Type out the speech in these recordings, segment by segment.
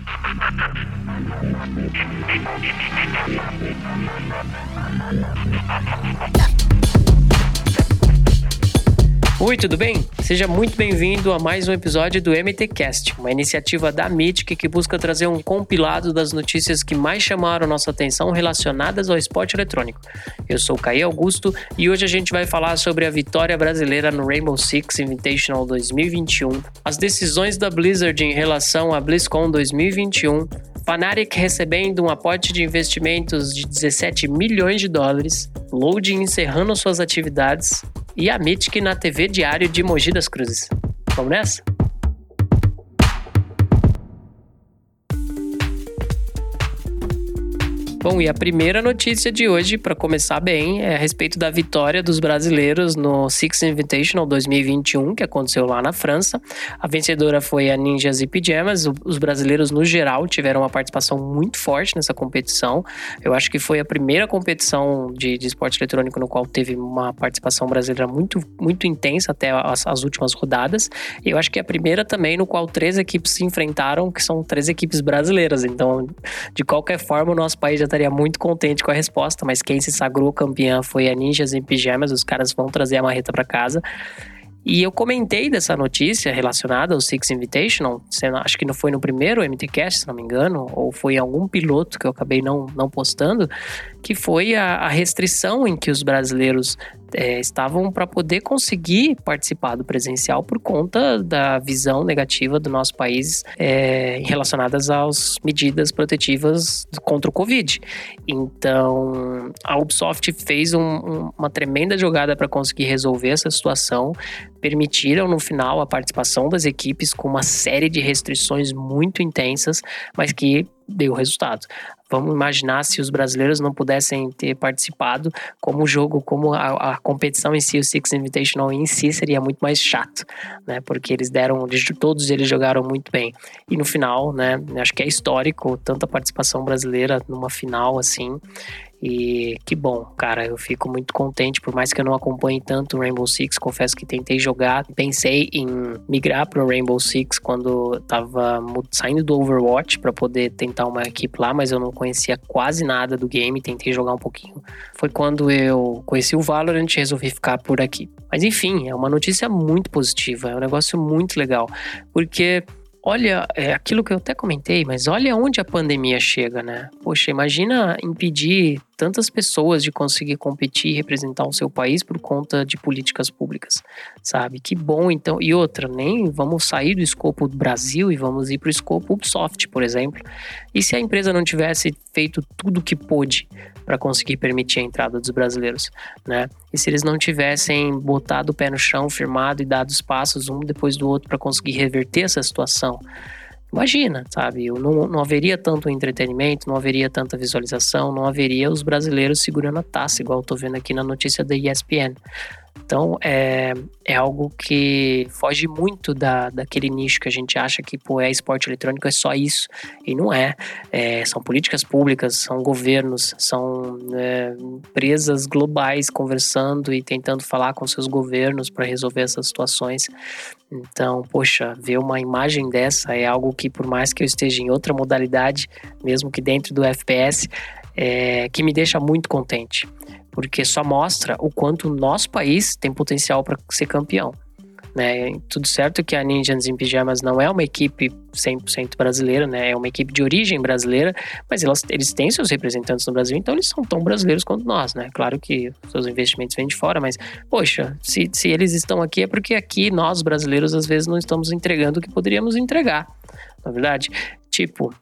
Yeah. Oi, tudo bem? Seja muito bem-vindo a mais um episódio do MTcast, uma iniciativa da Mythic que busca trazer um compilado das notícias que mais chamaram nossa atenção relacionadas ao esporte eletrônico. Eu sou o Caí Augusto e hoje a gente vai falar sobre a vitória brasileira no Rainbow Six Invitational 2021, as decisões da Blizzard em relação à BlizzCon 2021, Fnatic recebendo um aporte de investimentos de 17 milhões de dólares, Loading encerrando suas atividades e a Mythic na TV Diário de Mogi das Cruzes. Vamos nessa? Bom, e a primeira notícia de hoje, para começar bem, é a respeito da vitória dos brasileiros no Six Invitational 2021, que aconteceu lá na França. A vencedora foi a Ninjas e Pijamas. Os brasileiros, no geral, tiveram uma participação muito forte nessa competição. Eu acho que foi a primeira competição de, de esporte eletrônico no qual teve uma participação brasileira muito, muito intensa até as, as últimas rodadas. E eu acho que é a primeira também no qual três equipes se enfrentaram, que são três equipes brasileiras. Então, de qualquer forma, o nosso país já estaria muito contente com a resposta, mas quem se sagrou campeã foi a Ninjas em Pijamas. Os caras vão trazer a marreta para casa. E eu comentei dessa notícia relacionada ao Six Invitational, acho que não foi no primeiro MTCast, se não me engano, ou foi algum piloto que eu acabei não, não postando, que foi a, a restrição em que os brasileiros é, estavam para poder conseguir participar do presencial por conta da visão negativa do nosso país é, relacionadas às medidas protetivas contra o Covid. Então, a Ubisoft fez um, um, uma tremenda jogada para conseguir resolver essa situação. Permitiram no final a participação das equipes com uma série de restrições muito intensas, mas que deu resultado. Vamos imaginar se os brasileiros não pudessem ter participado, como o jogo, como a, a, competição em si, o Six Invitational em si, seria muito mais chato, né? Porque eles deram, todos eles jogaram muito bem. E no final, né? Acho que é histórico tanta participação brasileira numa final assim. E que bom, cara, eu fico muito contente, por mais que eu não acompanhe tanto o Rainbow Six, confesso que tentei jogar, pensei em migrar para o Rainbow Six quando tava saindo do Overwatch para poder tentar uma equipe lá, mas eu não conhecia quase nada do game, tentei jogar um pouquinho. Foi quando eu conheci o Valorant e resolvi ficar por aqui. Mas enfim, é uma notícia muito positiva, é um negócio muito legal, porque olha, é aquilo que eu até comentei, mas olha onde a pandemia chega, né? Poxa, imagina impedir tantas pessoas de conseguir competir e representar o seu país por conta de políticas públicas, sabe? Que bom, então. E outra, nem vamos sair do escopo do Brasil e vamos ir para o escopo Ubisoft, por exemplo. E se a empresa não tivesse feito tudo o que pôde para conseguir permitir a entrada dos brasileiros, né? E se eles não tivessem botado o pé no chão, firmado e dado os passos um depois do outro para conseguir reverter essa situação, Imagina, sabe? Não, não haveria tanto entretenimento, não haveria tanta visualização, não haveria os brasileiros segurando a taça, igual eu tô vendo aqui na notícia da ESPN. Então, é, é algo que foge muito da, daquele nicho que a gente acha que, pô, é esporte eletrônico, é só isso. E não é. é são políticas públicas, são governos, são é, empresas globais conversando e tentando falar com seus governos para resolver essas situações. Então, poxa, ver uma imagem dessa é algo que, por mais que eu esteja em outra modalidade, mesmo que dentro do FPS, é, que me deixa muito contente porque só mostra o quanto o nosso país tem potencial para ser campeão. Né? Tudo certo que a Ninjas em Pijamas não é uma equipe 100% brasileira, né? É uma equipe de origem brasileira, mas elas, eles têm seus representantes no Brasil, então eles são tão brasileiros quanto nós, né? Claro que seus investimentos vêm de fora, mas, poxa, se, se eles estão aqui é porque aqui nós, brasileiros, às vezes não estamos entregando o que poderíamos entregar, na é verdade. Tipo,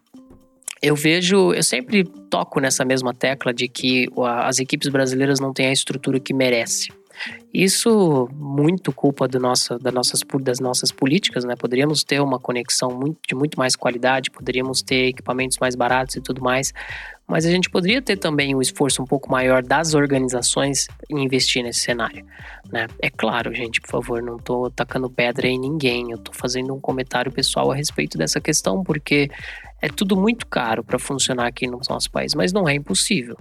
eu vejo, eu sempre toco nessa mesma tecla de que as equipes brasileiras não têm a estrutura que merece. Isso muito culpa do nossa, das, nossas, das nossas políticas, né? Poderíamos ter uma conexão muito, de muito mais qualidade, poderíamos ter equipamentos mais baratos e tudo mais, mas a gente poderia ter também um esforço um pouco maior das organizações em investir nesse cenário, né? É claro, gente, por favor, não estou tacando pedra em ninguém, eu estou fazendo um comentário pessoal a respeito dessa questão, porque é tudo muito caro para funcionar aqui no nosso país, mas não é impossível.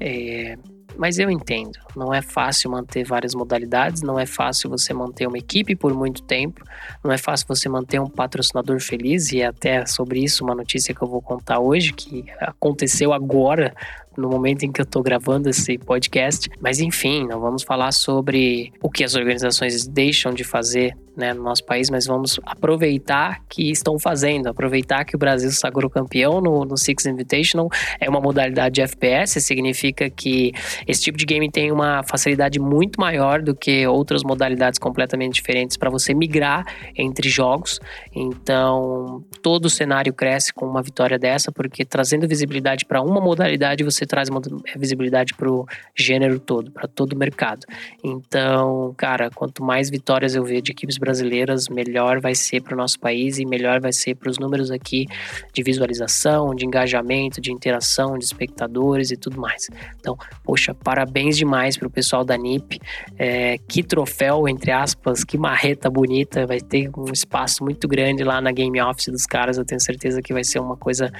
É, mas eu entendo. Não é fácil manter várias modalidades, não é fácil você manter uma equipe por muito tempo, não é fácil você manter um patrocinador feliz, e é até sobre isso uma notícia que eu vou contar hoje, que aconteceu agora no momento em que eu estou gravando esse podcast. Mas enfim, não vamos falar sobre o que as organizações deixam de fazer né, no nosso país, mas vamos aproveitar que estão fazendo, aproveitar que o Brasil sagrou campeão no, no Six Invitational. É uma modalidade de FPS, significa que esse tipo de game tem uma facilidade muito maior do que outras modalidades completamente diferentes para você migrar entre jogos. Então, todo o cenário cresce com uma vitória dessa, porque trazendo visibilidade para uma modalidade, você traz uma visibilidade para o gênero todo, para todo o mercado. Então, cara, quanto mais vitórias eu ver de equipes brasileiras, melhor vai ser para o nosso país e melhor vai ser para os números aqui de visualização, de engajamento, de interação, de espectadores e tudo mais. Então, poxa, parabéns demais para o pessoal da NIP. É, que troféu, entre aspas, que marreta bonita. Vai ter um espaço muito grande lá na Game Office dos caras. Eu tenho certeza que vai ser uma coisa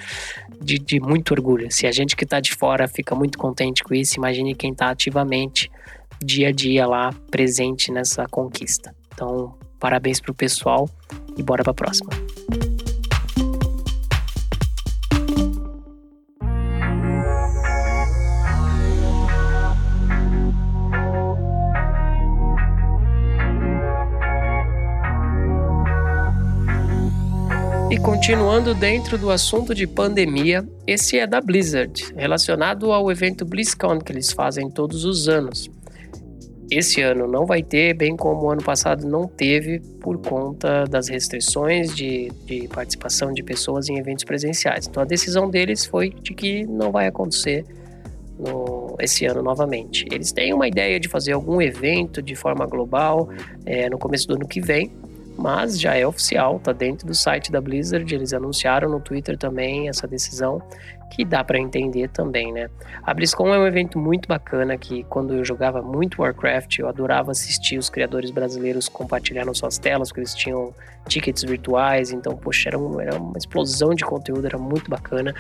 de, de muito orgulho. Se a gente que está de fora fica muito contente com isso, imagine quem está ativamente dia a dia lá presente nessa conquista. Então, parabéns pro pessoal e bora para a próxima. Continuando dentro do assunto de pandemia, esse é da Blizzard, relacionado ao evento BlizzCon que eles fazem todos os anos. Esse ano não vai ter, bem como o ano passado não teve, por conta das restrições de, de participação de pessoas em eventos presenciais. Então a decisão deles foi de que não vai acontecer no, esse ano novamente. Eles têm uma ideia de fazer algum evento de forma global é, no começo do ano que vem, mas já é oficial, tá dentro do site da Blizzard, eles anunciaram no Twitter também essa decisão, que dá para entender também, né? A BlizzCon é um evento muito bacana que quando eu jogava muito Warcraft, eu adorava assistir os criadores brasileiros compartilhando suas telas, porque eles tinham tickets virtuais, então, poxa, era, um, era uma explosão de conteúdo, era muito bacana.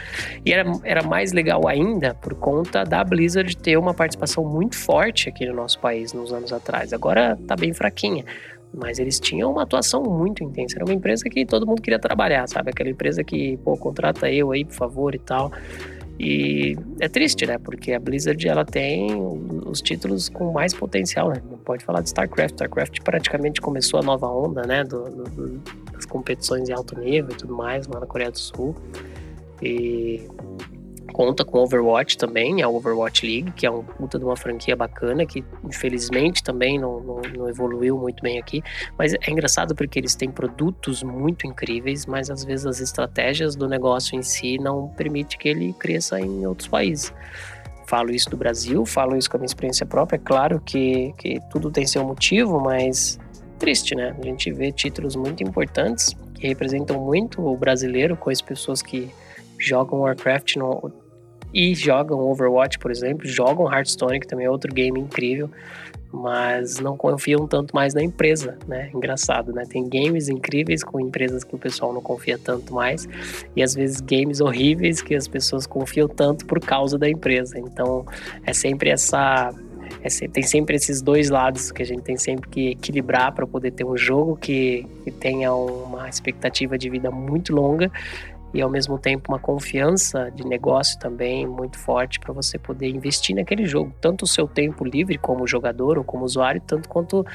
E era, era mais legal ainda por conta da Blizzard ter uma participação muito forte aqui no nosso país nos anos atrás. Agora tá bem fraquinha mas eles tinham uma atuação muito intensa. Era uma empresa que todo mundo queria trabalhar, sabe? Aquela empresa que, pô, contrata eu aí, por favor e tal. E é triste, né? Porque a Blizzard ela tem os títulos com mais potencial, né? Não pode falar de StarCraft. StarCraft praticamente começou a nova onda, né? Do, do, das competições em alto nível e tudo mais lá na Coreia do Sul. E conta com Overwatch também, a Overwatch League, que é um puta de uma franquia bacana, que infelizmente também não, não, não, evoluiu muito bem aqui. Mas é engraçado porque eles têm produtos muito incríveis, mas às vezes as estratégias do negócio em si não permite que ele cresça em outros países. Falo isso do Brasil, falo isso com a minha experiência própria. É claro que, que tudo tem seu motivo, mas triste, né? A gente vê títulos muito importantes que representam muito o brasileiro com as pessoas que jogam Warcraft no, e jogam Overwatch, por exemplo, jogam Hearthstone, que também é outro game incrível, mas não confiam tanto mais na empresa, né? Engraçado, né? Tem games incríveis com empresas que o pessoal não confia tanto mais, e às vezes games horríveis que as pessoas confiam tanto por causa da empresa. Então, é sempre essa é, tem sempre esses dois lados que a gente tem sempre que equilibrar para poder ter um jogo que, que tenha uma expectativa de vida muito longa e ao mesmo tempo uma confiança de negócio também muito forte para você poder investir naquele jogo, tanto o seu tempo livre como jogador ou como usuário, tanto quanto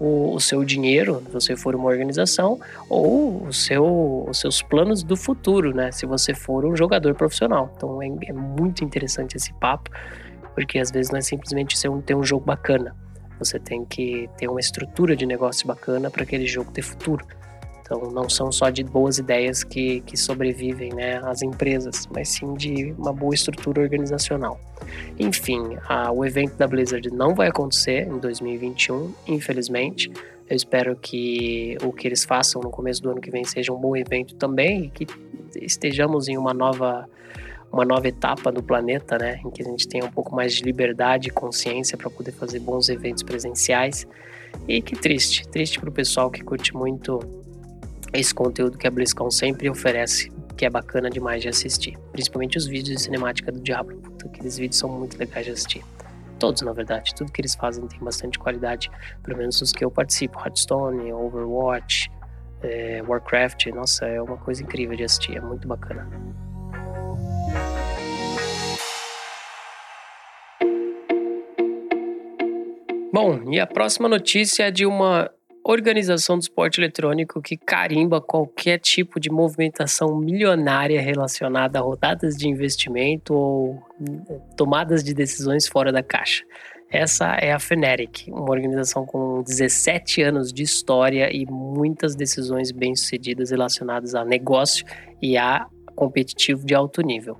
o, o seu dinheiro, se você for uma organização, ou o seu, os seus planos do futuro, né? Se você for um jogador profissional. Então é, é muito interessante esse papo, porque às vezes não é simplesmente você ter um jogo bacana. Você tem que ter uma estrutura de negócio bacana para aquele jogo ter futuro. Então, não são só de boas ideias que, que sobrevivem né, as empresas, mas sim de uma boa estrutura organizacional. Enfim, a, o evento da Blizzard não vai acontecer em 2021, infelizmente. Eu espero que o que eles façam no começo do ano que vem seja um bom evento também e que estejamos em uma nova uma nova etapa do planeta, né, em que a gente tenha um pouco mais de liberdade e consciência para poder fazer bons eventos presenciais. E que triste, triste para o pessoal que curte muito esse conteúdo que a BlizzCon sempre oferece, que é bacana demais de assistir. Principalmente os vídeos de cinemática do Diablo. Puta, aqueles vídeos são muito legais de assistir. todos, na verdade. Tudo que eles fazem tem bastante qualidade, pelo menos os que eu participo. Hearthstone, Overwatch, é, Warcraft, nossa, é uma coisa incrível de assistir, é muito bacana. Bom, e a próxima notícia é de uma organização do esporte eletrônico que carimba qualquer tipo de movimentação milionária relacionada a rodadas de investimento ou hum, tomadas de decisões fora da caixa. Essa é a Fnatic, uma organização com 17 anos de história e muitas decisões bem-sucedidas relacionadas a negócio e a competitivo de alto nível.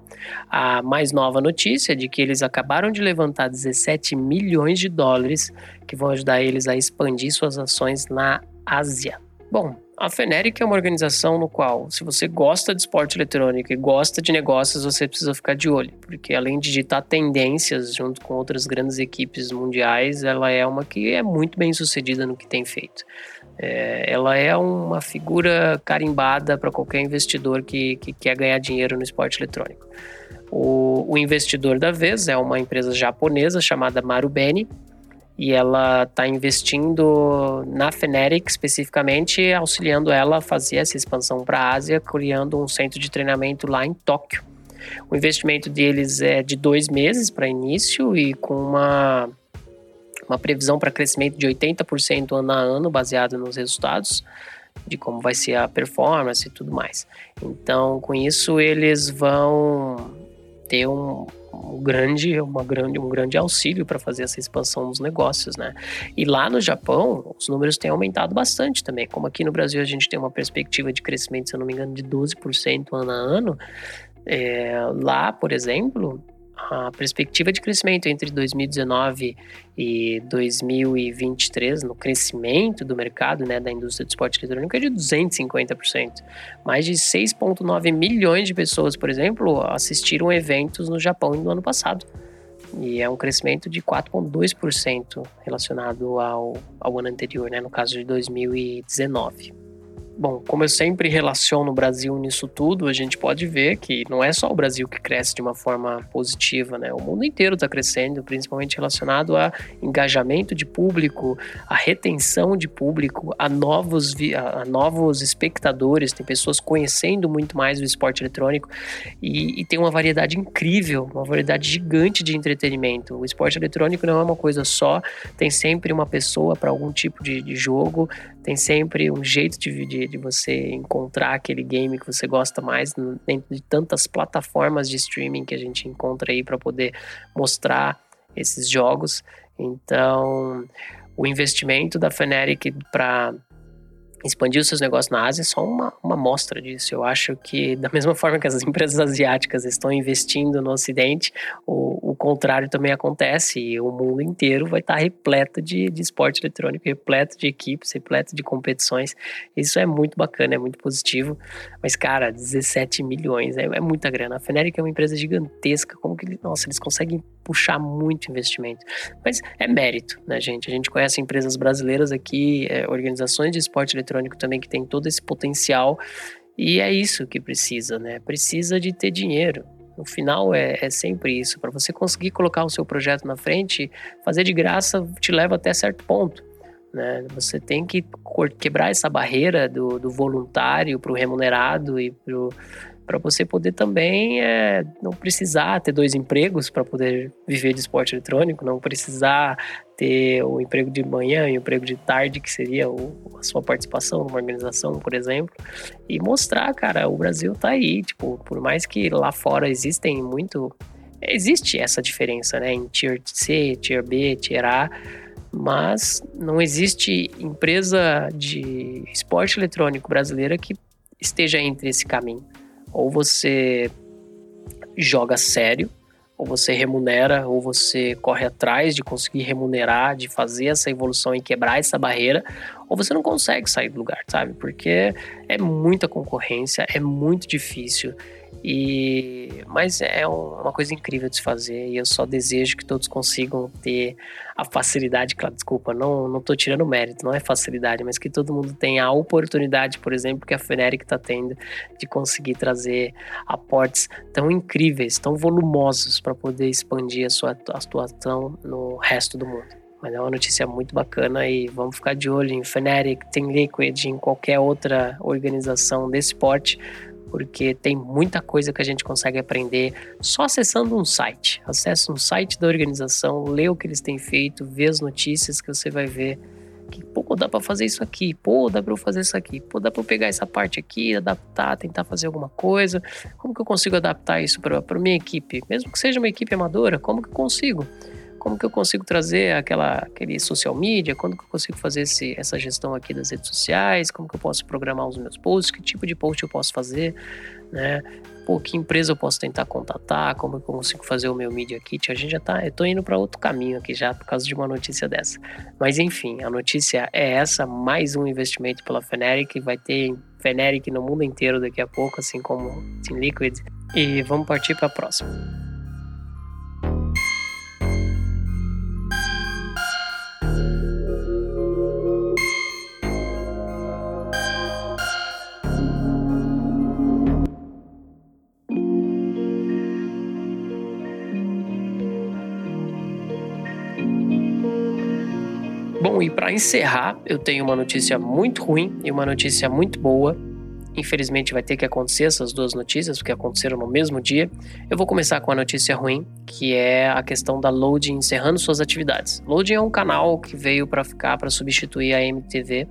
A mais nova notícia é de que eles acabaram de levantar 17 milhões de dólares que vão ajudar eles a expandir suas ações na Ásia. Bom, a Feneric é uma organização no qual, se você gosta de esporte eletrônico e gosta de negócios, você precisa ficar de olho, porque além de ditar tendências junto com outras grandes equipes mundiais, ela é uma que é muito bem sucedida no que tem feito. É, ela é uma figura carimbada para qualquer investidor que, que quer ganhar dinheiro no esporte eletrônico. O, o investidor da vez é uma empresa japonesa chamada Marubeni, e ela está investindo na Fnatic especificamente, auxiliando ela a fazer essa expansão para a Ásia, criando um centro de treinamento lá em Tóquio. O investimento deles é de dois meses para início e com uma, uma previsão para crescimento de 80% ano a ano, baseado nos resultados de como vai ser a performance e tudo mais. Então, com isso, eles vão ter um, um grande, uma grande, um grande auxílio para fazer essa expansão dos negócios, né? E lá no Japão, os números têm aumentado bastante também. Como aqui no Brasil a gente tem uma perspectiva de crescimento, se eu não me engano, de 12% ano a ano, é, lá, por exemplo, a perspectiva de crescimento entre 2019 e 2023 no crescimento do mercado, né, da indústria do esporte eletrônico é de 250%. Mais de 6,9 milhões de pessoas, por exemplo, assistiram eventos no Japão no ano passado. E é um crescimento de 4,2% relacionado ao, ao ano anterior, né, no caso de 2019. Bom, como eu sempre relaciono o Brasil nisso tudo, a gente pode ver que não é só o Brasil que cresce de uma forma positiva, né? O mundo inteiro está crescendo, principalmente relacionado a engajamento de público, a retenção de público, a novos, a novos espectadores, tem pessoas conhecendo muito mais o esporte eletrônico e, e tem uma variedade incrível, uma variedade gigante de entretenimento. O esporte eletrônico não é uma coisa só, tem sempre uma pessoa para algum tipo de, de jogo, tem sempre um jeito de, de, de, você encontrar aquele game que você gosta mais dentro de tantas plataformas de streaming que a gente encontra aí para poder mostrar esses jogos. Então, o investimento da Fnatic para expandir os seus negócios na Ásia é só uma, uma amostra disso. Eu acho que, da mesma forma que as empresas asiáticas estão investindo no Ocidente, o, o contrário também acontece e o mundo inteiro vai estar repleto de, de esporte eletrônico, repleto de equipes, repleto de competições. Isso é muito bacana, é muito positivo. Mas, cara, 17 milhões é, é muita grana. A Feneric é uma empresa gigantesca. Como que, nossa, eles conseguem puxar muito investimento. Mas é mérito, né, gente? A gente conhece empresas brasileiras aqui, é, organizações de esporte eletrônico também que tem todo esse potencial. E é isso que precisa, né? Precisa de ter dinheiro. No final é, é sempre isso. Para você conseguir colocar o seu projeto na frente, fazer de graça te leva até certo ponto. Né? Você tem que quebrar essa barreira do, do voluntário para o remunerado e para para você poder também é, não precisar ter dois empregos para poder viver de esporte eletrônico, não precisar ter o emprego de manhã e o emprego de tarde, que seria o, a sua participação numa organização, por exemplo, e mostrar, cara, o Brasil tá aí, tipo, por mais que lá fora existem muito existe essa diferença, né, em Tier C, Tier B, Tier A, mas não existe empresa de esporte eletrônico brasileira que esteja entre esse caminho. Ou você joga sério, ou você remunera, ou você corre atrás de conseguir remunerar, de fazer essa evolução e quebrar essa barreira, ou você não consegue sair do lugar, sabe? Porque é muita concorrência, é muito difícil. E, mas é uma coisa incrível de se fazer e eu só desejo que todos consigam ter a facilidade, claro, desculpa, não, não tô tirando mérito, não é facilidade, mas que todo mundo tenha a oportunidade, por exemplo, que a Feneric está tendo de conseguir trazer aportes tão incríveis, tão volumosos para poder expandir a sua atuação no resto do mundo. Mas é uma notícia muito bacana e vamos ficar de olho em Fnatic, Team Liquid, em qualquer outra organização desse porte, porque tem muita coisa que a gente consegue aprender só acessando um site. Acesse um site da organização, lê o que eles têm feito, vê as notícias que você vai ver que, pô, dá para fazer isso aqui, pô, dá para eu fazer isso aqui, pô, dá para eu pegar essa parte aqui, adaptar, tentar fazer alguma coisa. Como que eu consigo adaptar isso para minha equipe? Mesmo que seja uma equipe amadora, como que eu consigo? Como que eu consigo trazer aquela, aquele social media, quando que eu consigo fazer esse, essa gestão aqui das redes sociais, como que eu posso programar os meus posts, que tipo de post eu posso fazer, né? Pô, que empresa eu posso tentar contatar, como eu consigo fazer o meu Media Kit, a gente já tá, eu tô indo para outro caminho aqui já por causa de uma notícia dessa. Mas enfim, a notícia é essa, mais um investimento pela Feneric, vai ter Feneric no mundo inteiro daqui a pouco, assim como Team Liquid, e vamos partir para a próxima. Para encerrar, eu tenho uma notícia muito ruim e uma notícia muito boa. Infelizmente vai ter que acontecer essas duas notícias, porque aconteceram no mesmo dia. Eu vou começar com a notícia ruim, que é a questão da Loading encerrando suas atividades. Loading é um canal que veio para ficar, para substituir a MTV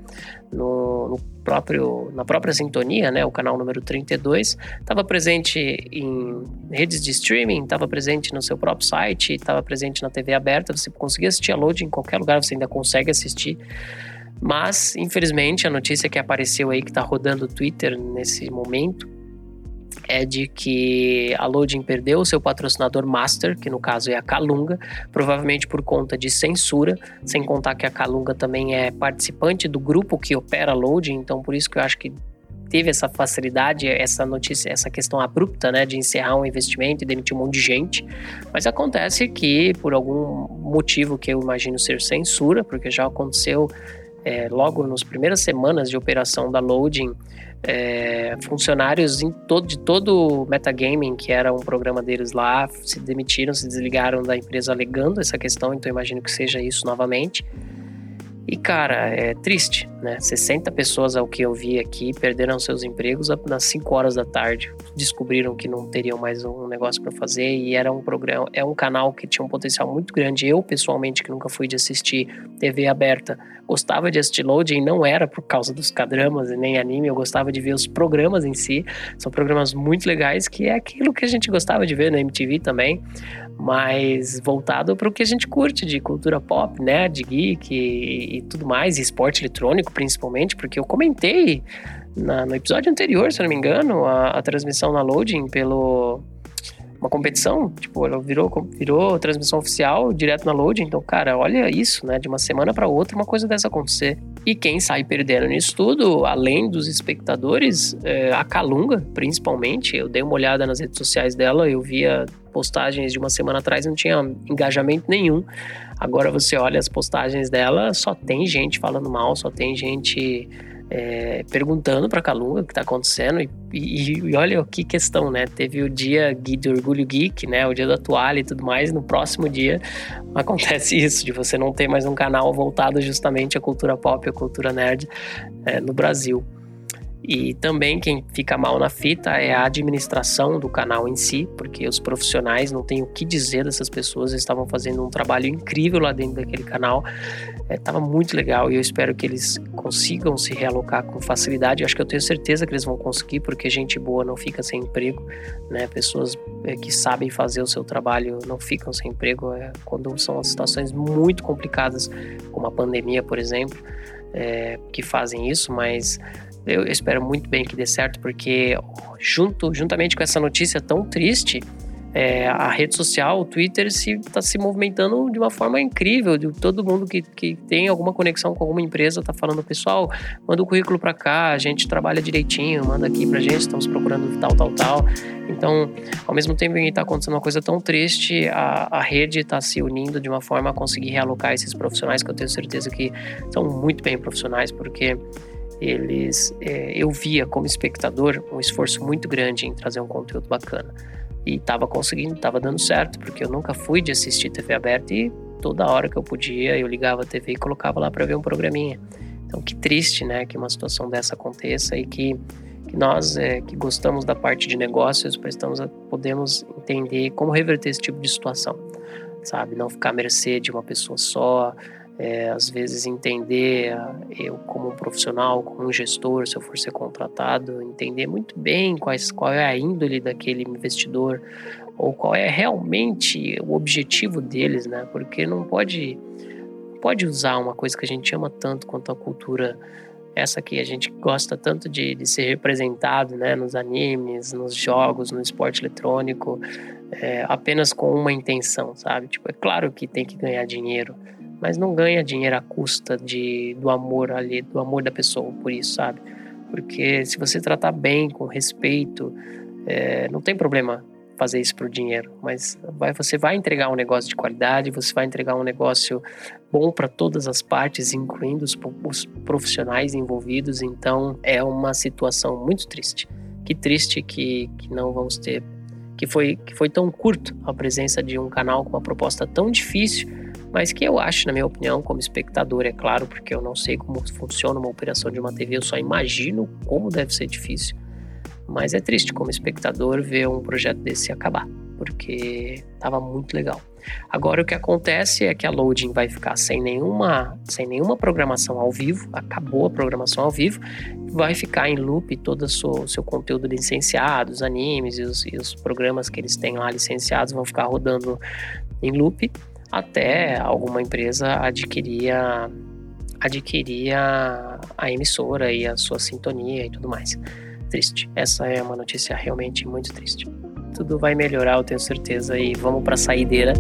no, no próprio, na própria sintonia, né, o canal número 32, estava presente em redes de streaming, estava presente no seu próprio site, estava presente na TV aberta, você conseguia assistir a load em qualquer lugar, você ainda consegue assistir. Mas, infelizmente, a notícia que apareceu aí, que está rodando o Twitter nesse momento, é de que a Loading perdeu o seu patrocinador master, que no caso é a Calunga, provavelmente por conta de censura, sem contar que a Calunga também é participante do grupo que opera a Loading, então por isso que eu acho que teve essa facilidade, essa notícia, essa questão abrupta, né, de encerrar um investimento e demitir um monte de gente. Mas acontece que, por algum motivo que eu imagino ser censura, porque já aconteceu é, logo nas primeiras semanas de operação da Loading, é, funcionários todo, de todo o Metagaming, que era um programa deles lá, se demitiram, se desligaram da empresa alegando essa questão, então imagino que seja isso novamente. E, cara, é triste, né? 60 pessoas, ao que eu vi aqui, perderam seus empregos nas 5 horas da tarde. Descobriram que não teriam mais um negócio para fazer e era um programa, é um canal que tinha um potencial muito grande. Eu, pessoalmente, que nunca fui de assistir TV aberta, gostava de assistir loading, não era por causa dos cadramas e nem anime, eu gostava de ver os programas em si. São programas muito legais, que é aquilo que a gente gostava de ver na MTV também mas voltado para o que a gente curte de cultura pop, né, de geek e, e tudo mais, e esporte eletrônico principalmente, porque eu comentei na, no episódio anterior, se eu não me engano, a, a transmissão na Loading pelo uma competição, tipo, ela virou, virou transmissão oficial direto na load. Então, cara, olha isso, né? De uma semana para outra, uma coisa dessa acontecer. E quem sai perdendo nisso tudo, além dos espectadores, é a Calunga, principalmente. Eu dei uma olhada nas redes sociais dela, eu via postagens de uma semana atrás, não tinha engajamento nenhum. Agora você olha as postagens dela, só tem gente falando mal, só tem gente é, perguntando para Calunga o que está acontecendo e, e, e, olha que questão, né? Teve o dia do Orgulho Geek, né? O dia da toalha e tudo mais. No próximo dia acontece isso, de você não ter mais um canal voltado justamente à cultura pop, à cultura nerd é, no Brasil. E também quem fica mal na fita é a administração do canal em si, porque os profissionais não têm o que dizer dessas pessoas, eles estavam fazendo um trabalho incrível lá dentro daquele canal, estava é, muito legal e eu espero que eles consigam se realocar com facilidade. Eu acho que eu tenho certeza que eles vão conseguir, porque gente boa não fica sem emprego, né? Pessoas é, que sabem fazer o seu trabalho não ficam sem emprego é, quando são situações muito complicadas, como a pandemia, por exemplo, é, que fazem isso, mas eu espero muito bem que dê certo, porque junto, juntamente com essa notícia tão triste, é, a rede social, o Twitter, está se, tá se movimentando de uma forma incrível. De todo mundo que, que tem alguma conexão com alguma empresa está falando, pessoal, manda o currículo para cá, a gente trabalha direitinho, manda aqui para gente, estamos procurando tal, tal, tal. Então, ao mesmo tempo que está acontecendo uma coisa tão triste, a, a rede está se unindo de uma forma a conseguir realocar esses profissionais que eu tenho certeza que são muito bem profissionais, porque eles é, eu via como espectador um esforço muito grande em trazer um conteúdo bacana e estava conseguindo, estava dando certo, porque eu nunca fui de assistir TV aberta e toda hora que eu podia eu ligava a TV e colocava lá para ver um programinha. Então que triste, né, que uma situação dessa aconteça e que, que nós é, que gostamos da parte de negócios prestamos a, podemos entender como reverter esse tipo de situação, sabe? Não ficar à mercê de uma pessoa só, é, às vezes entender eu como um profissional, como um gestor, se eu for ser contratado, entender muito bem quais, qual é a índole daquele investidor ou qual é realmente o objetivo deles, né? Porque não pode pode usar uma coisa que a gente ama tanto quanto a cultura essa que a gente gosta tanto de, de ser representado, né? Nos animes, nos jogos, no esporte eletrônico, é, apenas com uma intenção, sabe? Tipo, é claro que tem que ganhar dinheiro mas não ganha dinheiro à custa de, do amor ali, do amor da pessoa, por isso, sabe? Porque se você tratar bem, com respeito, é, não tem problema fazer isso por dinheiro, mas vai, você vai entregar um negócio de qualidade, você vai entregar um negócio bom para todas as partes, incluindo os, os profissionais envolvidos. Então é uma situação muito triste. Que triste que, que não vamos ter, que foi, que foi tão curto a presença de um canal com uma proposta tão difícil mas que eu acho, na minha opinião, como espectador, é claro, porque eu não sei como funciona uma operação de uma TV, eu só imagino como deve ser difícil. Mas é triste como espectador ver um projeto desse acabar, porque estava muito legal. Agora o que acontece é que a loading vai ficar sem nenhuma, sem nenhuma programação ao vivo, acabou a programação ao vivo, vai ficar em loop todo o seu, seu conteúdo licenciado, os animes e os, e os programas que eles têm lá licenciados vão ficar rodando em loop até alguma empresa adquiria adquiria a emissora e a sua sintonia e tudo mais. Triste. Essa é uma notícia realmente muito triste. Tudo vai melhorar, eu tenho certeza, e vamos para a saideira.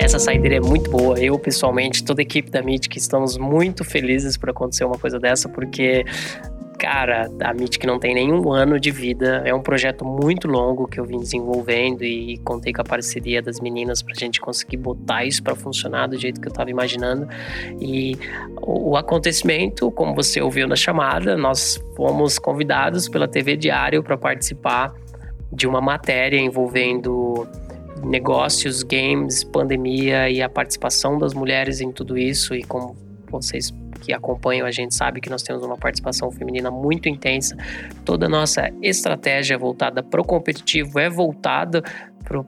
Essa saideira é muito boa. Eu, pessoalmente, toda a equipe da MIT, que estamos muito felizes por acontecer uma coisa dessa, porque cara, a MIT não tem nenhum ano de vida, é um projeto muito longo que eu vim desenvolvendo e contei com a parceria das meninas para a gente conseguir botar isso para funcionar do jeito que eu estava imaginando. E o, acontecimento, como você ouviu na chamada, nós fomos convidados pela TV Diário para participar de uma matéria envolvendo negócios, games, pandemia e a participação das mulheres em tudo isso e como vocês que acompanham a gente sabe que nós temos uma participação feminina muito intensa. Toda a nossa estratégia voltada para o competitivo é voltada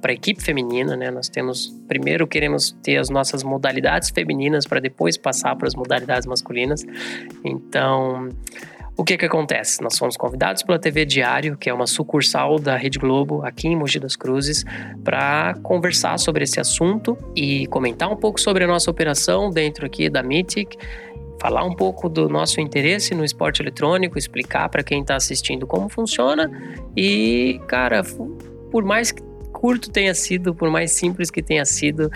para a equipe feminina, né? Nós temos primeiro queremos ter as nossas modalidades femininas para depois passar para as modalidades masculinas. Então, o que que acontece? Nós fomos convidados pela TV Diário, que é uma sucursal da Rede Globo aqui em Mogi das Cruzes, para conversar sobre esse assunto e comentar um pouco sobre a nossa operação dentro aqui da Mythic falar um pouco do nosso interesse no esporte eletrônico, explicar para quem está assistindo como funciona e, cara, por mais curto tenha sido, por mais simples que tenha sido,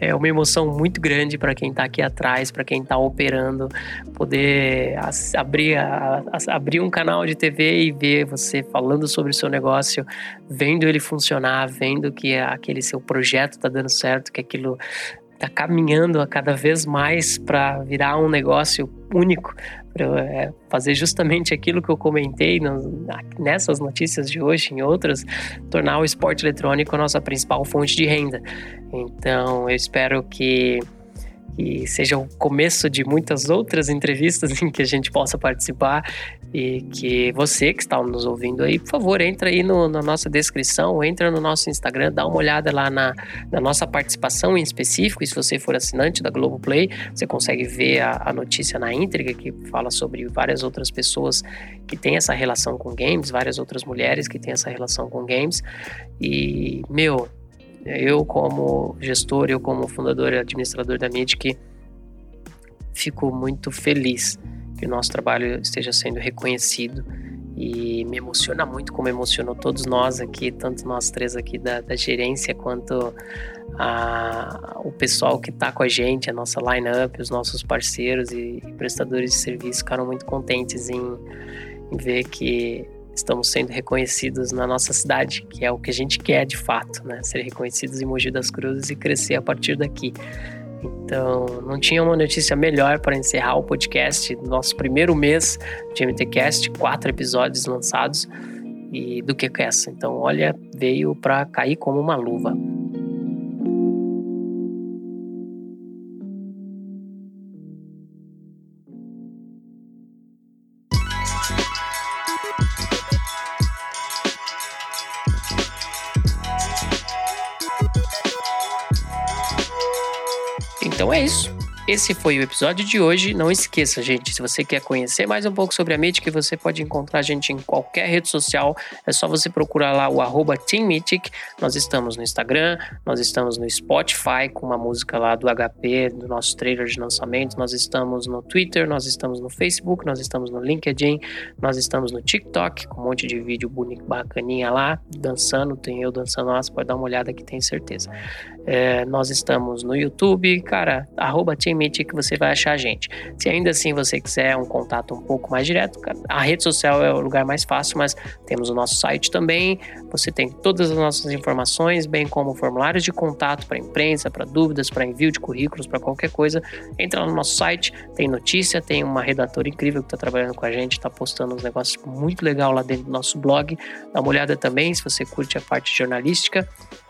é uma emoção muito grande para quem está aqui atrás, para quem está operando, poder abrir, a, a, abrir um canal de TV e ver você falando sobre o seu negócio, vendo ele funcionar, vendo que aquele seu projeto está dando certo, que aquilo está caminhando a cada vez mais para virar um negócio único, para é, fazer justamente aquilo que eu comentei nessas notícias de hoje, em outras, tornar o esporte eletrônico a nossa principal fonte de renda. Então, eu espero que que seja o começo de muitas outras entrevistas em que a gente possa participar. E que você que está nos ouvindo aí, por favor, entra aí no, na nossa descrição, entra no nosso Instagram, dá uma olhada lá na, na nossa participação em específico, e se você for assinante da Globoplay, você consegue ver a, a notícia na íntegra que fala sobre várias outras pessoas que têm essa relação com games, várias outras mulheres que têm essa relação com games, e, meu, eu, como gestor, eu, como fundador e administrador da MIDIC, fico muito feliz que o nosso trabalho esteja sendo reconhecido. E me emociona muito, como emocionou todos nós aqui, tanto nós três aqui da, da gerência, quanto a, o pessoal que está com a gente, a nossa line-up, os nossos parceiros e, e, prestadores de serviço ficaram muito contentes em, em ver que estamos sendo reconhecidos na nossa cidade, que é o que a gente quer de fato, né? Ser reconhecidos em Mogi das Cruzes e crescer a partir daqui. Então, não tinha uma notícia melhor para encerrar o podcast, nosso primeiro mês de MTCast, quatro episódios lançados, e do que essa. Então, olha, veio para cair como uma luva. Então é isso. Esse foi o episódio de hoje. Não esqueça, gente, se você quer conhecer mais um pouco sobre a Mythic, você pode encontrar a gente em qualquer rede social. É só você procurar lá o arroba TeamMythic. Nós estamos no Instagram, nós estamos no Spotify com uma música lá do HP, do nosso trailer de lançamento. Nós estamos no Twitter, nós estamos no Facebook, nós estamos no LinkedIn, nós estamos no TikTok com um monte de vídeo bonito, bacaninha lá, dançando. Tem eu dançando lá, você pode dar uma olhada que tem certeza. É, nós estamos no YouTube, cara, arroba Team que você vai achar a gente. Se ainda assim você quiser um contato um pouco mais direto, a rede social é o lugar mais fácil, mas temos o nosso site também. Você tem todas as nossas informações, bem como formulários de contato para imprensa, para dúvidas, para envio de currículos, para qualquer coisa. Entra lá no nosso site, tem notícia, tem uma redatora incrível que está trabalhando com a gente, está postando uns negócios muito legal lá dentro do nosso blog. Dá uma olhada também se você curte a parte jornalística.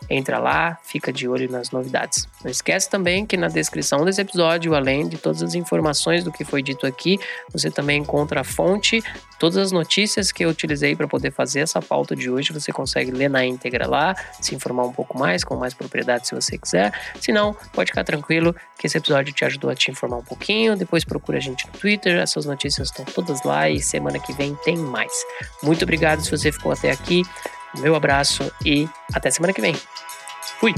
Entra lá, fica de olho nas novidades. Não esquece também que na descrição desse episódio, além de todas as informações do que foi dito aqui, você também encontra a fonte, todas as notícias que eu utilizei para poder fazer essa pauta de hoje. Você consegue ler na íntegra lá, se informar um pouco mais, com mais propriedade se você quiser. Se não, pode ficar tranquilo que esse episódio te ajudou a te informar um pouquinho. Depois procura a gente no Twitter, essas notícias estão todas lá e semana que vem tem mais. Muito obrigado se você ficou até aqui. Meu abraço e até semana que vem. Fui!